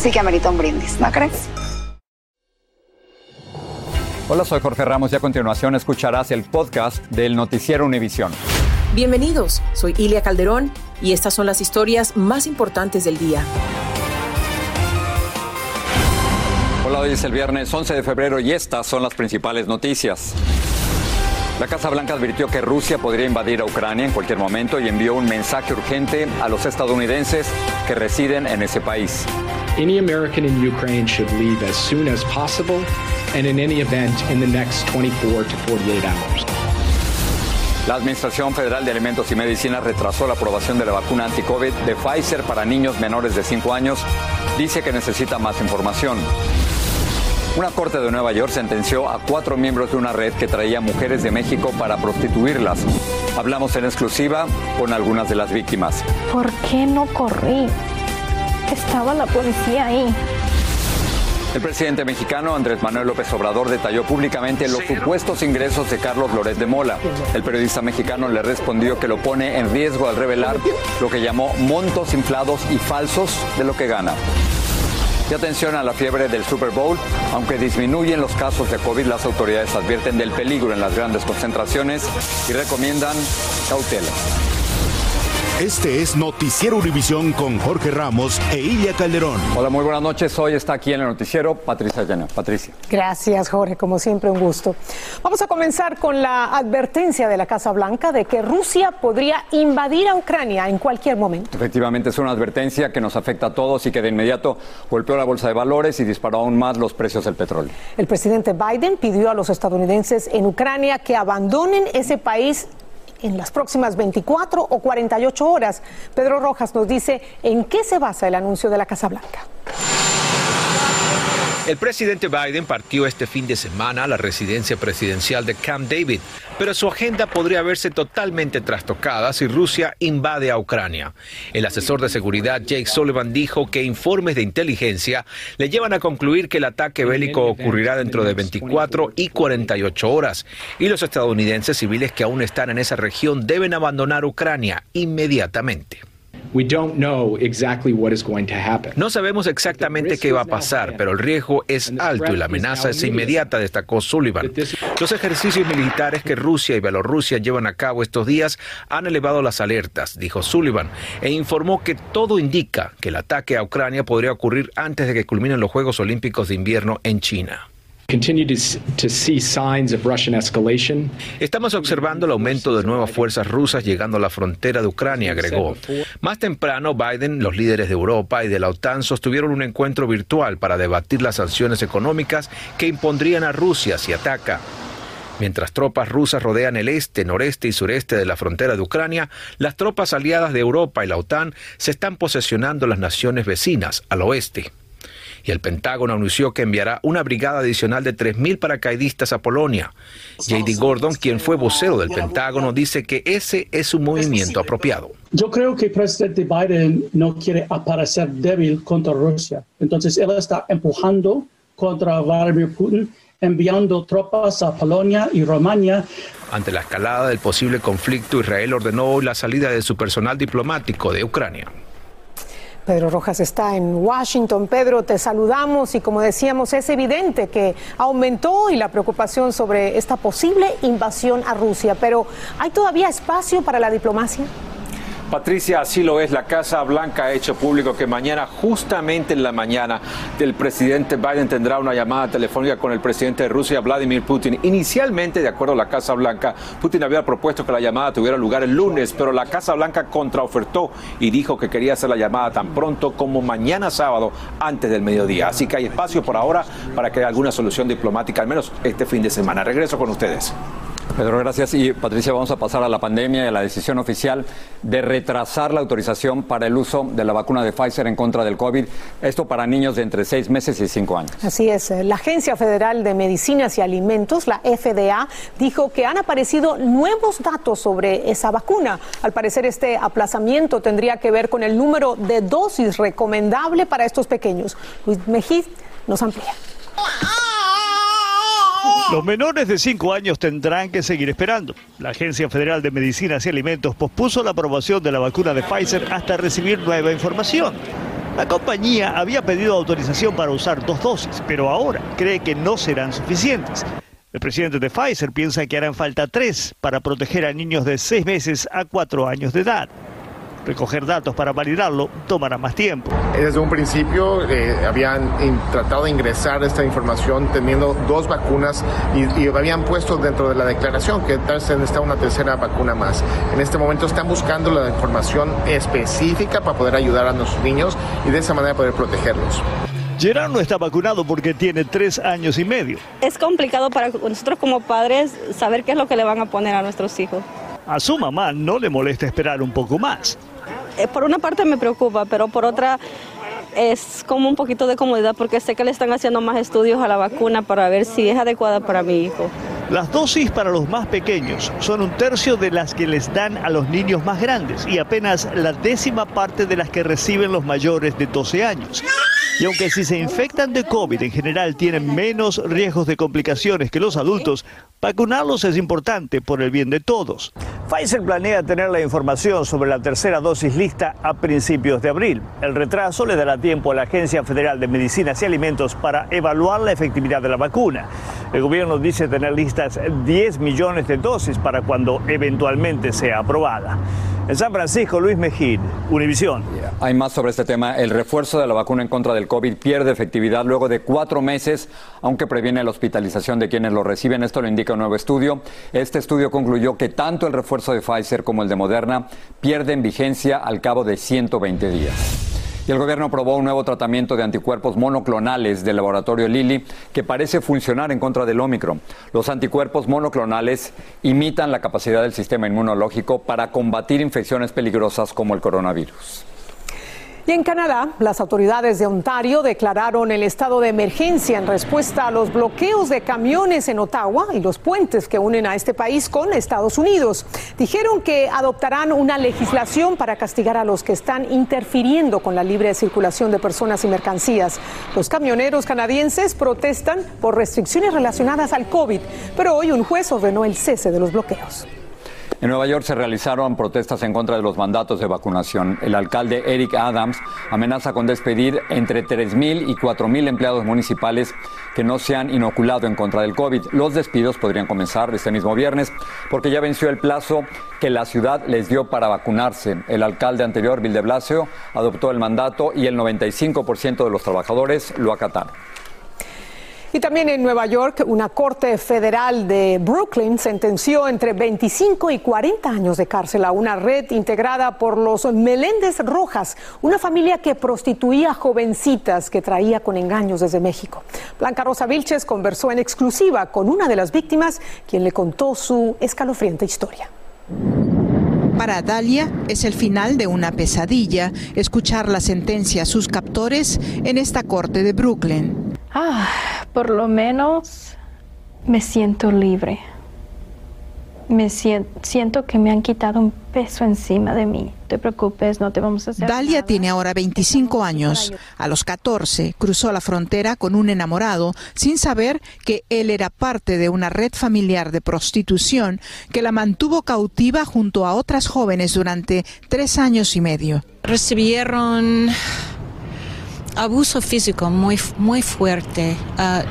sí que amerita un brindis, ¿no crees? Hola, soy Jorge Ramos y a continuación escucharás el podcast del Noticiero Univisión. Bienvenidos, soy Ilia Calderón y estas son las historias más importantes del día. Hola, hoy es el viernes 11 de febrero y estas son las principales noticias. La Casa Blanca advirtió que Rusia podría invadir a Ucrania en cualquier momento y envió un mensaje urgente a los estadounidenses que residen en ese país. Any American in Ukraine should leave as soon as possible and in any event in the next 24 to 48 hours. La Administración Federal de Alimentos y Medicinas retrasó la aprobación de la vacuna anti-COVID de Pfizer para niños menores de 5 años. Dice que necesita más información. Una corte de Nueva York sentenció a cuatro miembros de una red que traía mujeres de México para prostituirlas. Hablamos en exclusiva con algunas de las víctimas. ¿Por qué no corrí? Estaba la policía ahí. El presidente mexicano Andrés Manuel López Obrador detalló públicamente los supuestos ingresos de Carlos Loret de Mola. El periodista mexicano le respondió que lo pone en riesgo al revelar lo que llamó montos inflados y falsos de lo que gana. Y atención a la fiebre del Super Bowl. Aunque disminuyen los casos de COVID, las autoridades advierten del peligro en las grandes concentraciones y recomiendan cautela. Este es Noticiero Univisión con Jorge Ramos e Ilia Calderón. Hola, muy buenas noches. Hoy está aquí en el noticiero Patricia Llana. Patricia. Gracias, Jorge. Como siempre, un gusto. Vamos a comenzar con la advertencia de la Casa Blanca de que Rusia podría invadir a Ucrania en cualquier momento. Efectivamente, es una advertencia que nos afecta a todos y que de inmediato golpeó la bolsa de valores y disparó aún más los precios del petróleo. El presidente Biden pidió a los estadounidenses en Ucrania que abandonen ese país en las próximas 24 o 48 horas. Pedro Rojas nos dice en qué se basa el anuncio de la Casa Blanca. El presidente Biden partió este fin de semana a la residencia presidencial de Camp David, pero su agenda podría verse totalmente trastocada si Rusia invade a Ucrania. El asesor de seguridad Jake Sullivan dijo que informes de inteligencia le llevan a concluir que el ataque bélico ocurrirá dentro de 24 y 48 horas y los estadounidenses civiles que aún están en esa región deben abandonar Ucrania inmediatamente. No sabemos exactamente qué va a pasar, pero el riesgo es alto y la amenaza es inmediata, destacó Sullivan. Los ejercicios militares que Rusia y Bielorrusia llevan a cabo estos días han elevado las alertas, dijo Sullivan, e informó que todo indica que el ataque a Ucrania podría ocurrir antes de que culminen los Juegos Olímpicos de Invierno en China. Estamos observando el aumento de nuevas fuerzas rusas llegando a la frontera de Ucrania, agregó. Más temprano, Biden, los líderes de Europa y de la OTAN sostuvieron un encuentro virtual para debatir las sanciones económicas que impondrían a Rusia si ataca. Mientras tropas rusas rodean el este, noreste y sureste de la frontera de Ucrania, las tropas aliadas de Europa y la OTAN se están posesionando las naciones vecinas al oeste y el Pentágono anunció que enviará una brigada adicional de 3.000 paracaidistas a Polonia. JD Gordon, quien fue vocero del Pentágono, dice que ese es un movimiento apropiado. Yo creo que el presidente Biden no quiere aparecer débil contra Rusia. Entonces él está empujando contra Vladimir Putin enviando tropas a Polonia y Rumania. Ante la escalada del posible conflicto, Israel ordenó hoy la salida de su personal diplomático de Ucrania. Pedro Rojas está en Washington. Pedro, te saludamos y como decíamos, es evidente que aumentó y la preocupación sobre esta posible invasión a Rusia, pero ¿hay todavía espacio para la diplomacia? Patricia, así lo es. La Casa Blanca ha hecho público que mañana, justamente en la mañana, el presidente Biden tendrá una llamada telefónica con el presidente de Rusia, Vladimir Putin. Inicialmente, de acuerdo a la Casa Blanca, Putin había propuesto que la llamada tuviera lugar el lunes, pero la Casa Blanca contraofertó y dijo que quería hacer la llamada tan pronto como mañana sábado, antes del mediodía. Así que hay espacio por ahora para que haya alguna solución diplomática, al menos este fin de semana. Regreso con ustedes. Pedro, gracias. Y Patricia, vamos a pasar a la pandemia y a la decisión oficial de retrasar la autorización para el uso de la vacuna de Pfizer en contra del COVID. Esto para niños de entre seis meses y cinco años. Así es. La Agencia Federal de Medicinas y Alimentos, la FDA, dijo que han aparecido nuevos datos sobre esa vacuna. Al parecer, este aplazamiento tendría que ver con el número de dosis recomendable para estos pequeños. Luis Mejid nos amplía. Los menores de 5 años tendrán que seguir esperando. La Agencia Federal de Medicinas y Alimentos pospuso la aprobación de la vacuna de Pfizer hasta recibir nueva información. La compañía había pedido autorización para usar dos dosis, pero ahora cree que no serán suficientes. El presidente de Pfizer piensa que harán falta tres para proteger a niños de 6 meses a 4 años de edad. Recoger datos para validarlo tomará más tiempo. Desde un principio eh, habían tratado de ingresar esta información teniendo dos vacunas y, habían puesto dentro de la declaración que tal vez se necesita una tercera vacuna más. En este momento están buscando la información específica para poder ayudar a nuestros niños y de esa manera poder protegerlos. Gerard no está vacunado porque tiene tres años y medio. Es complicado para nosotros como padres saber qué es lo que le van a poner a nuestros hijos. A su mamá no le molesta esperar un poco más. Eh, por una parte me preocupa, pero por otra es como un poquito de comodidad porque sé que le están haciendo más estudios a la vacuna para ver si es adecuada para mi hijo. Las dosis para los más pequeños son un tercio de las que les dan a los niños más grandes y apenas la décima parte de las que reciben los mayores de 12 años. Y aunque si se infectan de COVID en general tienen menos riesgos de complicaciones que los adultos, vacunarlos es importante por el bien de todos. Pfizer planea tener la información sobre la tercera dosis lista a principios de abril. El retraso le dará tiempo a la Agencia Federal de Medicinas y Alimentos para evaluar la efectividad de la vacuna. El gobierno dice tener listas 10 millones de dosis para cuando eventualmente sea aprobada. En San Francisco, Luis Mejid, Univisión. Hay más sobre este tema. El refuerzo de la vacuna en contra del COVID pierde efectividad luego de cuatro meses, aunque previene la hospitalización de quienes lo reciben. Esto lo indica un nuevo estudio. Este estudio concluyó que tanto el refuerzo de Pfizer como el de Moderna pierden vigencia al cabo de 120 días. Y el gobierno aprobó un nuevo tratamiento de anticuerpos monoclonales del laboratorio Lilly que parece funcionar en contra del Omicron. Los anticuerpos monoclonales imitan la capacidad del sistema inmunológico para combatir infecciones peligrosas como el coronavirus. Y en Canadá, las autoridades de Ontario declararon el estado de emergencia en respuesta a los bloqueos de camiones en Ottawa y los puentes que unen a este país con Estados Unidos. Dijeron que adoptarán una legislación para castigar a los que están interfiriendo con la libre circulación de personas y mercancías. Los camioneros canadienses protestan por restricciones relacionadas al COVID, pero hoy un juez ordenó el cese de los bloqueos. En Nueva York se realizaron protestas en contra de los mandatos de vacunación. El alcalde Eric Adams amenaza con despedir entre 3.000 y 4.000 empleados municipales que no se han inoculado en contra del COVID. Los despidos podrían comenzar este mismo viernes porque ya venció el plazo que la ciudad les dio para vacunarse. El alcalde anterior, Bill de Blasio, adoptó el mandato y el 95% de los trabajadores lo acataron. Y también en Nueva York, una corte federal de Brooklyn sentenció entre 25 y 40 años de cárcel a una red integrada por los Meléndez Rojas, una familia que prostituía jovencitas que traía con engaños desde México. Blanca Rosa Vilches conversó en exclusiva con una de las víctimas, quien le contó su escalofriante historia. Para Dalia es el final de una pesadilla escuchar la sentencia a sus captores en esta corte de Brooklyn. Ah, por lo menos me siento libre. Me siento, que me han quitado un peso encima de mí. No te preocupes, no te vamos a hacer Dalia tiene ahora 25 años. A los 14 cruzó la frontera con un enamorado sin saber que él era parte de una red familiar de prostitución que la mantuvo cautiva junto a otras jóvenes durante tres años y medio. Recibieron abuso físico muy, muy fuerte. Ah,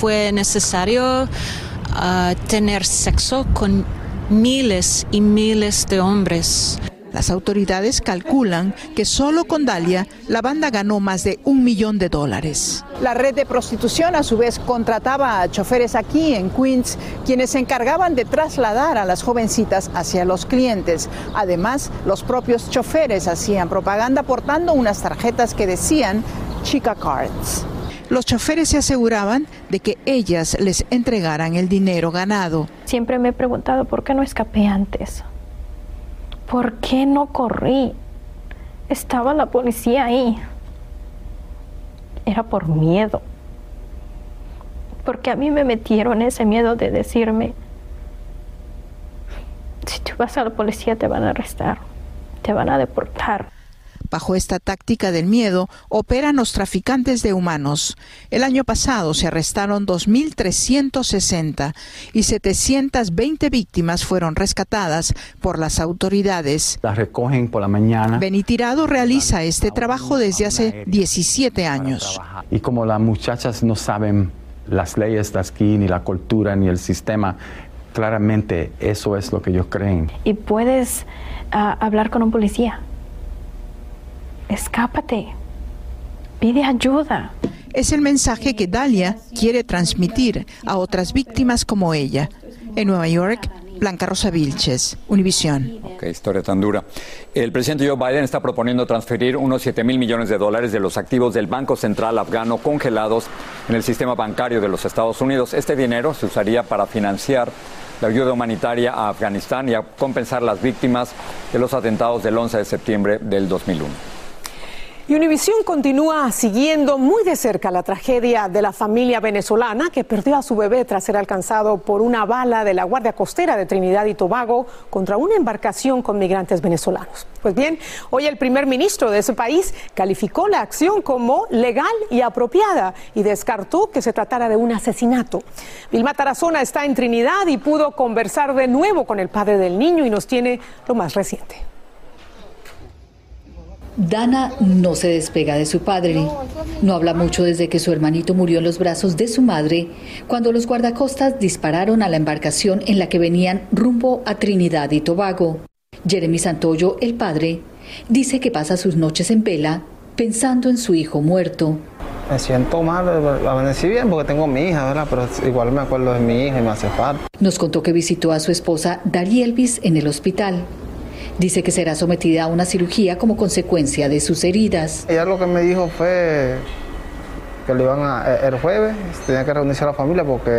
fue necesario ah, tener sexo con miles y miles de hombres. Las autoridades calculan que solo con Dalia la banda ganó más de un millón de dólares. La red de prostitución a su vez contrataba a choferes aquí en Queens, quienes se encargaban de trasladar a las jovencitas hacia los clientes. Además, los propios choferes hacían propaganda portando unas tarjetas que decían Chica Cards. Los choferes se aseguraban de que ellas les entregaran el dinero ganado. Siempre me he preguntado por qué no escapé antes. ¿Por qué no corrí? Estaba la policía ahí. Era por miedo. Porque a mí me metieron ese miedo de decirme, si tú vas a la policía te van a arrestar, te van a deportar. Bajo esta táctica del miedo operan los traficantes de humanos. El año pasado se arrestaron 2.360 y 720 víctimas fueron rescatadas por las autoridades. Las recogen por la mañana. Benitirado realiza este trabajo desde hace 17 años. Y como las muchachas no saben las leyes de aquí, ni la cultura, ni el sistema, claramente eso es lo que ellos creen. Y puedes uh, hablar con un policía escápate, pide ayuda. Es el mensaje que Dalia quiere transmitir a otras víctimas como ella. En Nueva York, Blanca Rosa Vilches, Univisión. Qué historia tan dura. El presidente Joe Biden está proponiendo transferir unos 7 mil millones de dólares de los activos del Banco Central afgano congelados en el sistema bancario de los Estados Unidos. Este dinero se usaría para financiar la ayuda humanitaria a Afganistán y a compensar las víctimas de los atentados del 11 de septiembre del 2001. Y continúa siguiendo muy de cerca la tragedia de la familia venezolana que perdió a su bebé tras ser alcanzado por una bala de la Guardia Costera de Trinidad y Tobago contra una embarcación con migrantes venezolanos. Pues bien, hoy el primer ministro de ese país calificó la acción como legal y apropiada y descartó que se tratara de un asesinato. Vilma Tarazona está en Trinidad y pudo conversar de nuevo con el padre del niño y nos tiene lo más reciente. Dana no se despega de su padre. No habla mucho desde que su hermanito murió en los brazos de su madre cuando los guardacostas dispararon a la embarcación en la que venían rumbo a Trinidad y Tobago. Jeremy Santoyo, el padre, dice que pasa sus noches en vela pensando en su hijo muerto. Me siento mal, amanecí bien porque tengo mi hija, ¿verdad? Pero igual me acuerdo de mi hija y me hace falta. Nos contó que visitó a su esposa Elvis en el hospital. Dice que será sometida a una cirugía como consecuencia de sus heridas. Ella lo que me dijo fue que le iban a, eh, el jueves tenía que reunirse a la familia porque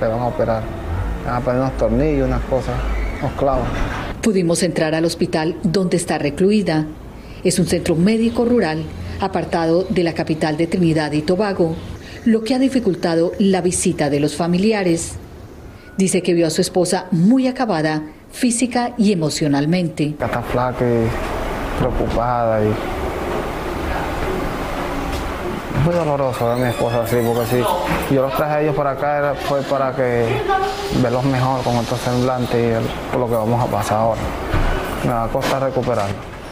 le van a operar. Le van a poner unos tornillos, unas cosas, unos clavos. Pudimos entrar al hospital donde está recluida. Es un centro médico rural apartado de la capital de Trinidad y Tobago, lo que ha dificultado la visita de los familiares. Dice que vio a su esposa muy acabada física y emocionalmente. Está flaca y preocupada y muy doloroso ver a mi esposa así, porque si yo los traje a ellos para acá fue para que verlos mejor con otro semblante y por lo que vamos a pasar ahora. Me va a costar recuperar.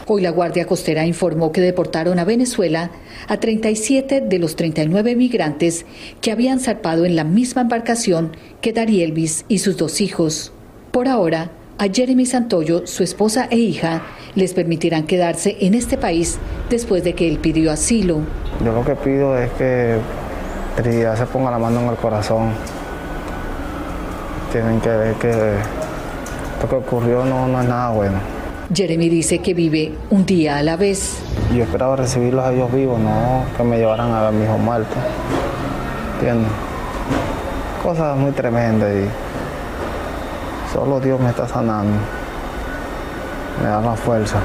Hoy la Guardia Costera informó que deportaron a Venezuela a 37 de los 39 migrantes que habían zarpado en la misma embarcación que Elvis y sus dos hijos. Por ahora, a Jeremy Santoyo, su esposa e hija, les permitirán quedarse en este país después de que él pidió asilo. Yo lo que pido es que Trinidad se ponga la mano en el corazón. Tienen que ver que lo que ocurrió no, no es nada bueno. Jeremy dice que vive un día a la vez. Yo esperaba recibirlos a ellos vivos, no que me llevaran a mi hijo muerto. ¿Entiendes? Cosas muy tremendas y Solo Dios me está sanando. Me da más fuerza.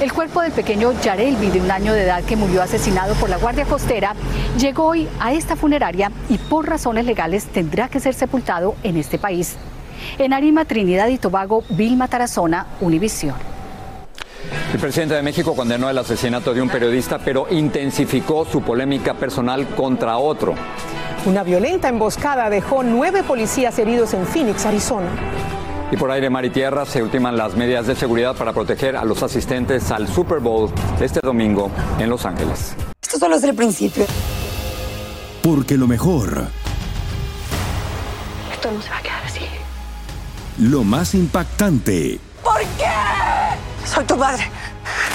El cuerpo del pequeño Yarelvi, de un año de edad que murió asesinado por la Guardia Costera, llegó hoy a esta funeraria y por razones legales tendrá que ser sepultado en este país. En Arima, Trinidad y Tobago, Vilma Tarazona, Univisión. El presidente de México condenó el asesinato de un periodista, pero intensificó su polémica personal contra otro. Una violenta emboscada dejó nueve policías heridos en Phoenix, Arizona. Y por aire, mar y tierra se ultiman las medidas de seguridad para proteger a los asistentes al Super Bowl este domingo en Los Ángeles. Esto solo es el principio. Porque lo mejor. Esto no se va a quedar así. Lo más impactante. ¿Por qué? Soy tu madre.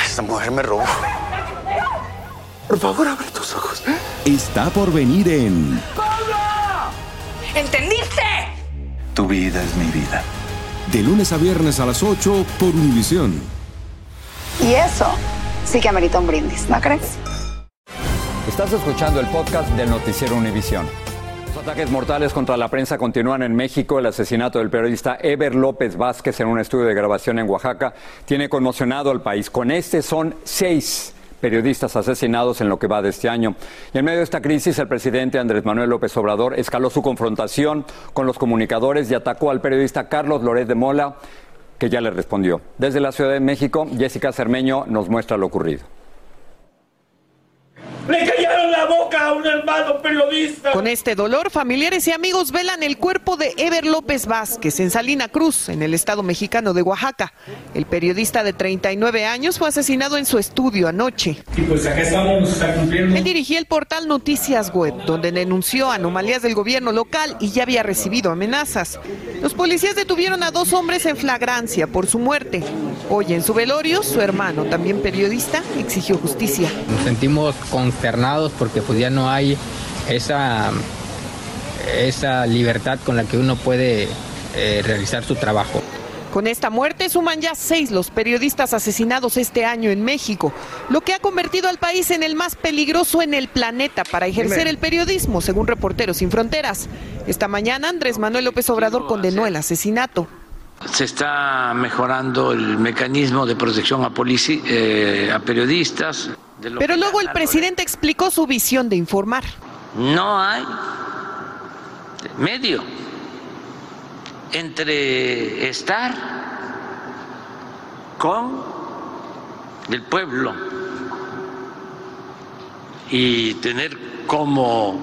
Esta mujer me robó. Por favor, abre tus ojos. Está por venir en ¿Entendiste? Tu vida es mi vida. De lunes a viernes a las 8 por Univisión. Y eso sí que amerita un brindis, ¿no crees? Estás escuchando el podcast del Noticiero Univisión. Los ataques mortales contra la prensa continúan en México. El asesinato del periodista Ever López Vázquez en un estudio de grabación en Oaxaca tiene conmocionado al país. Con este son seis periodistas asesinados en lo que va de este año. Y en medio de esta crisis, el presidente Andrés Manuel López Obrador escaló su confrontación con los comunicadores y atacó al periodista Carlos Loret de Mola, que ya le respondió. Desde la Ciudad de México, Jessica Cermeño nos muestra lo ocurrido. ¡Le callaron la boca a un hermano periodista! Con este dolor, familiares y amigos velan el cuerpo de Ever López Vázquez en Salina Cruz, en el estado mexicano de Oaxaca. El periodista de 39 años fue asesinado en su estudio anoche. Y pues acá estamos, está cumpliendo. Él dirigía el portal Noticias Web, donde denunció anomalías del gobierno local y ya había recibido amenazas. Los policías detuvieron a dos hombres en flagrancia por su muerte. Hoy en su velorio, su hermano, también periodista, exigió justicia. Nos sentimos consternados porque pues ya no hay esa, esa libertad con la que uno puede eh, realizar su trabajo. Con esta muerte suman ya seis los periodistas asesinados este año en México, lo que ha convertido al país en el más peligroso en el planeta para ejercer el periodismo, según Reporteros Sin Fronteras. Esta mañana Andrés Manuel López Obrador condenó el asesinato. Se está mejorando el mecanismo de protección a, polici- eh, a periodistas. Pero luego el presidente explicó su visión de informar. No hay medio entre estar con el pueblo y tener como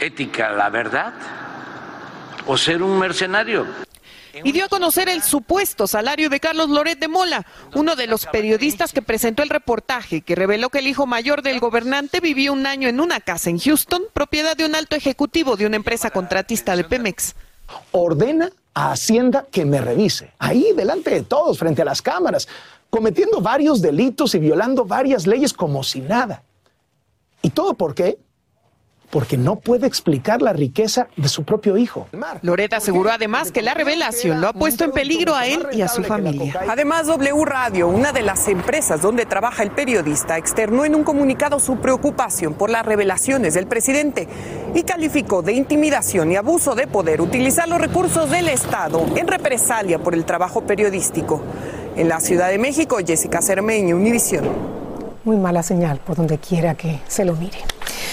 ética la verdad o ser un mercenario. Y dio a conocer el supuesto salario de Carlos Loret de Mola, uno de los periodistas que presentó el reportaje que reveló que el hijo mayor del gobernante vivió un año en una casa en Houston, propiedad de un alto ejecutivo de una empresa contratista de Pemex. ordena a Hacienda que me revise, ahí delante de todos, frente a las cámaras, cometiendo varios delitos y violando varias leyes como si nada. ¿Y todo por qué? Porque no puede explicar la riqueza de su propio hijo. Loret aseguró además que la revelación lo ha puesto en peligro a él y a su familia. Además, W Radio, una de las empresas donde trabaja el periodista, externó en un comunicado su preocupación por las revelaciones del presidente y calificó de intimidación y abuso de poder utilizar los recursos del Estado en represalia por el trabajo periodístico. En la Ciudad de México, Jessica Cermeño, Univisión. Muy mala señal por donde quiera que se lo mire.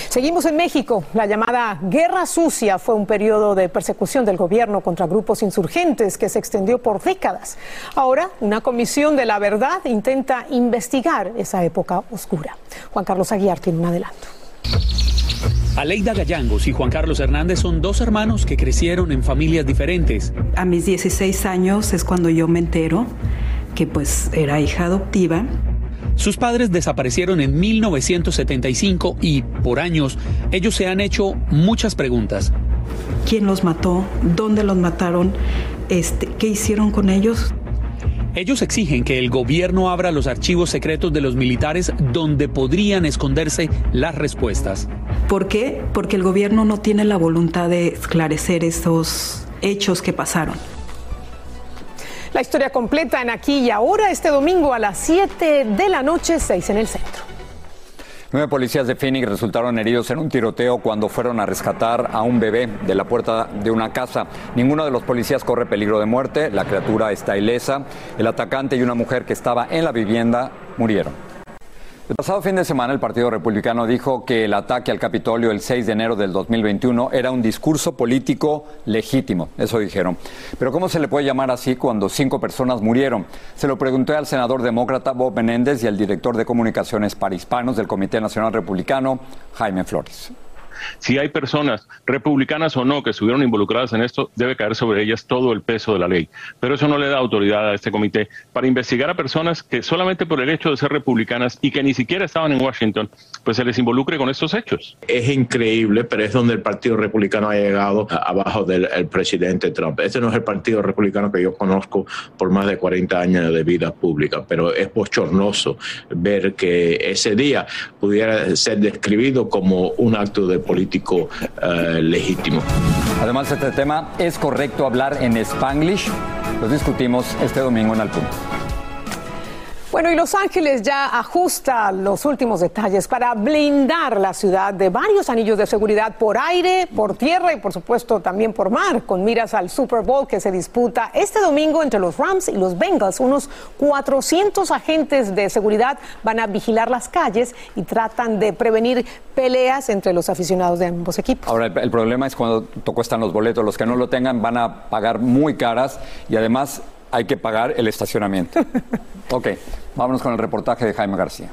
Seguimos en México. La llamada Guerra Sucia fue un periodo de persecución del gobierno contra grupos insurgentes que se extendió por décadas. Ahora, una comisión de la verdad intenta investigar esa época oscura. Juan Carlos Aguiar tiene un adelanto. Aleida Gallangos y Juan Carlos Hernández son dos hermanos que crecieron en familias diferentes. A mis 16 años es cuando yo me entero que pues era hija adoptiva. Sus padres desaparecieron en 1975 y por años ellos se han hecho muchas preguntas. ¿Quién los mató? ¿Dónde los mataron? Este, ¿Qué hicieron con ellos? Ellos exigen que el gobierno abra los archivos secretos de los militares donde podrían esconderse las respuestas. ¿Por qué? Porque el gobierno no tiene la voluntad de esclarecer esos hechos que pasaron. La historia completa en aquí y ahora este domingo a las 7 de la noche, 6 en el centro. Nueve policías de Phoenix resultaron heridos en un tiroteo cuando fueron a rescatar a un bebé de la puerta de una casa. Ninguno de los policías corre peligro de muerte, la criatura está ilesa. El atacante y una mujer que estaba en la vivienda murieron. El pasado fin de semana el Partido Republicano dijo que el ataque al Capitolio el 6 de enero del 2021 era un discurso político legítimo, eso dijeron. Pero ¿cómo se le puede llamar así cuando cinco personas murieron? Se lo pregunté al senador demócrata Bob Menéndez y al director de comunicaciones para hispanos del Comité Nacional Republicano, Jaime Flores. Si hay personas, republicanas o no, que estuvieron involucradas en esto, debe caer sobre ellas todo el peso de la ley. Pero eso no le da autoridad a este comité para investigar a personas que solamente por el hecho de ser republicanas y que ni siquiera estaban en Washington, pues se les involucre con estos hechos. Es increíble, pero es donde el Partido Republicano ha llegado abajo del presidente Trump. Este no es el Partido Republicano que yo conozco por más de 40 años de vida pública, pero es bochornoso ver que ese día pudiera ser describido como un acto de político eh, legítimo. Además, este tema, ¿es correcto hablar en spanglish? Lo discutimos este domingo en Al Punto. Bueno, y Los Ángeles ya ajusta los últimos detalles para blindar la ciudad de varios anillos de seguridad por aire, por tierra y por supuesto también por mar, con miras al Super Bowl que se disputa este domingo entre los Rams y los Bengals. Unos 400 agentes de seguridad van a vigilar las calles y tratan de prevenir peleas entre los aficionados de ambos equipos. Ahora, el, problema es cuando cuestan los boletos. Los que no lo tengan van a pagar muy caras y además hay que pagar el estacionamiento. ok, vámonos con el reportaje de Jaime García.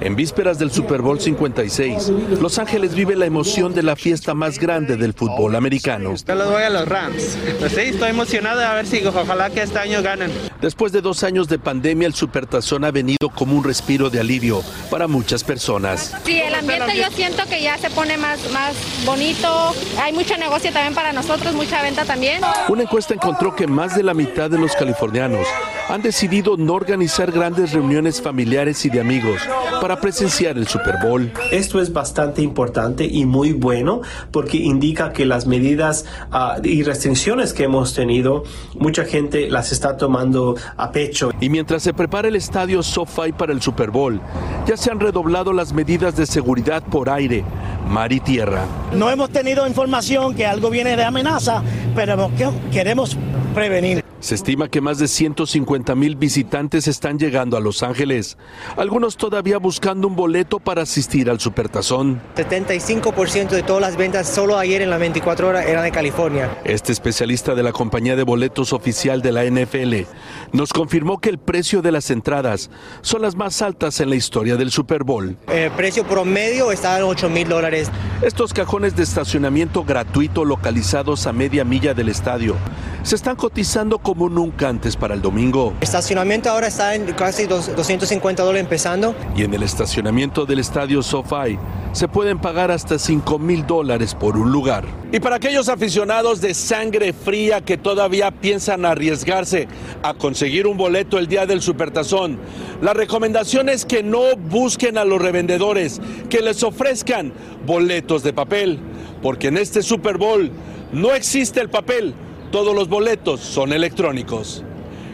En vísperas del Super Bowl 56, Los Ángeles vive la emoción de la fiesta más grande del fútbol americano. Yo los voy a los Rams. Pues sí, estoy emocionado a ver si ojalá que este año ganen. Después de dos años de pandemia, el Supertazón ha venido como un respiro de alivio para muchas personas. Sí, el ambiente yo siento que ya se pone más, más bonito. Hay mucho negocio también para nosotros, mucha venta también. Una encuesta encontró que más de la mitad de los californianos han decidido no organizar grandes reuniones familiares y de amigos para presenciar el Super Bowl. Esto es bastante importante y muy bueno porque indica que las medidas uh, y restricciones que hemos tenido, mucha gente las está tomando a pecho. Y mientras se prepara el estadio SoFi para el Super Bowl, ya se han redoblado las medidas de seguridad por aire, mar y tierra. No hemos tenido información que algo viene de amenaza, pero queremos prevenir. Se estima que más de 150 mil visitantes están llegando a Los Ángeles, algunos todavía buscando un boleto para asistir al Supertazón. 75% de todas las ventas solo ayer en las 24 horas eran de California. Este especialista de la compañía de boletos oficial de la NFL nos confirmó que el precio de las entradas son las más altas en la historia del Super Bowl. El precio promedio está en 8 mil dólares. Estos cajones de estacionamiento gratuito localizados a media milla del estadio se están cotizando como nunca antes para el domingo. El estacionamiento ahora está en casi 250 dólares empezando. Y en el estacionamiento del estadio SoFi se pueden pagar hasta 5 mil dólares por un lugar. Y para aquellos aficionados de sangre fría que todavía piensan arriesgarse a conseguir un boleto el día del Supertazón, la recomendación es que no busquen a los revendedores, que les ofrezcan boletos de papel, porque en este Super Bowl no existe el papel, todos los boletos son electrónicos.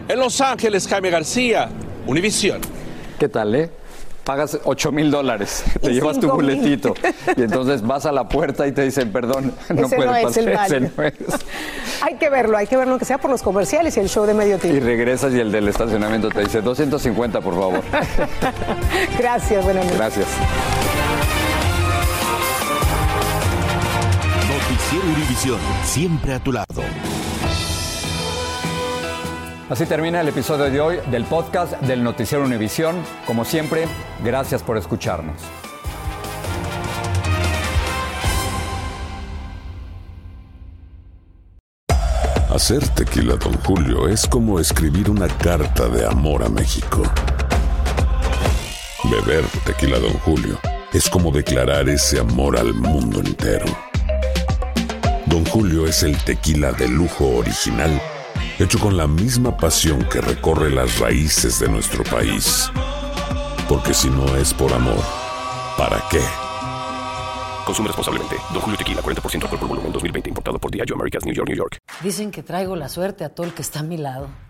En Los Ángeles, Jaime García, Univisión. ¿Qué tal, eh? Pagas 8 mil dólares, te llevas tu boletito y entonces vas a la puerta y te dicen, perdón, no Ese puede no es pasar. el ese baño. no es. Hay que verlo, hay que verlo, que sea por los comerciales y el show de medio Y tiempo. regresas y el del estacionamiento te dice 250, por favor. Gracias, buenas noches. Gracias. Noticiero Univisión, siempre a tu lado. Así termina el episodio de hoy del podcast del Noticiero Univisión. Como siempre, gracias por escucharnos. Hacer tequila, Don Julio, es como escribir una carta de amor a México. Beber tequila, Don Julio, es como declarar ese amor al mundo entero. Don Julio es el tequila de lujo original, hecho con la misma pasión que recorre las raíces de nuestro país. Porque si no es por amor, ¿para qué? Consume responsablemente. Don Julio Tequila, 40% alcohol por volumen, 2020. Importado por Diageo Americas, New York, New York. Dicen que traigo la suerte a todo el que está a mi lado.